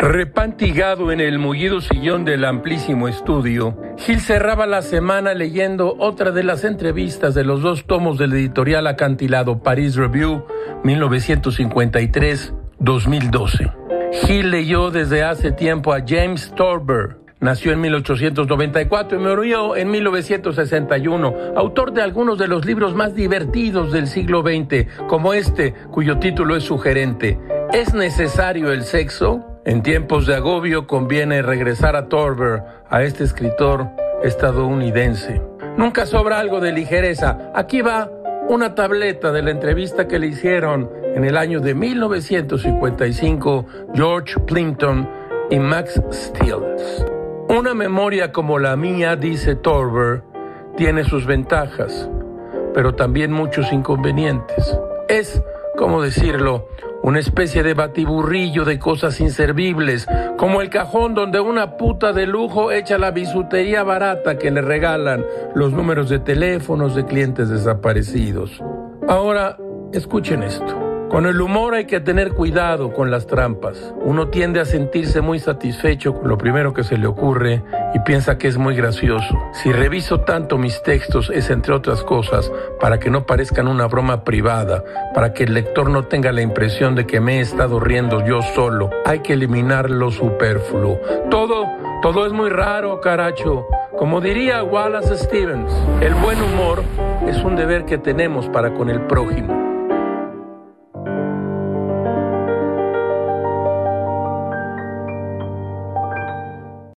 Repantigado en el mullido sillón del amplísimo estudio, Gil cerraba la semana leyendo otra de las entrevistas de los dos tomos del editorial acantilado Paris Review 1953-2012. Gil leyó desde hace tiempo a James Torber, Nació en 1894 y murió en 1961, autor de algunos de los libros más divertidos del siglo XX, como este, cuyo título es sugerente. ¿Es necesario el sexo? En tiempos de agobio conviene regresar a Torber, a este escritor estadounidense. Nunca sobra algo de ligereza. Aquí va una tableta de la entrevista que le hicieron en el año de 1955 George Plimpton y Max Stills. Una memoria como la mía, dice Torber, tiene sus ventajas, pero también muchos inconvenientes. Es, como decirlo, una especie de batiburrillo de cosas inservibles, como el cajón donde una puta de lujo echa la bisutería barata que le regalan los números de teléfonos de clientes desaparecidos. Ahora, escuchen esto. Con el humor hay que tener cuidado con las trampas. Uno tiende a sentirse muy satisfecho con lo primero que se le ocurre y piensa que es muy gracioso. Si reviso tanto mis textos es entre otras cosas para que no parezcan una broma privada, para que el lector no tenga la impresión de que me he estado riendo yo solo. Hay que eliminar lo superfluo. Todo, todo es muy raro, caracho. Como diría Wallace Stevens, el buen humor es un deber que tenemos para con el prójimo.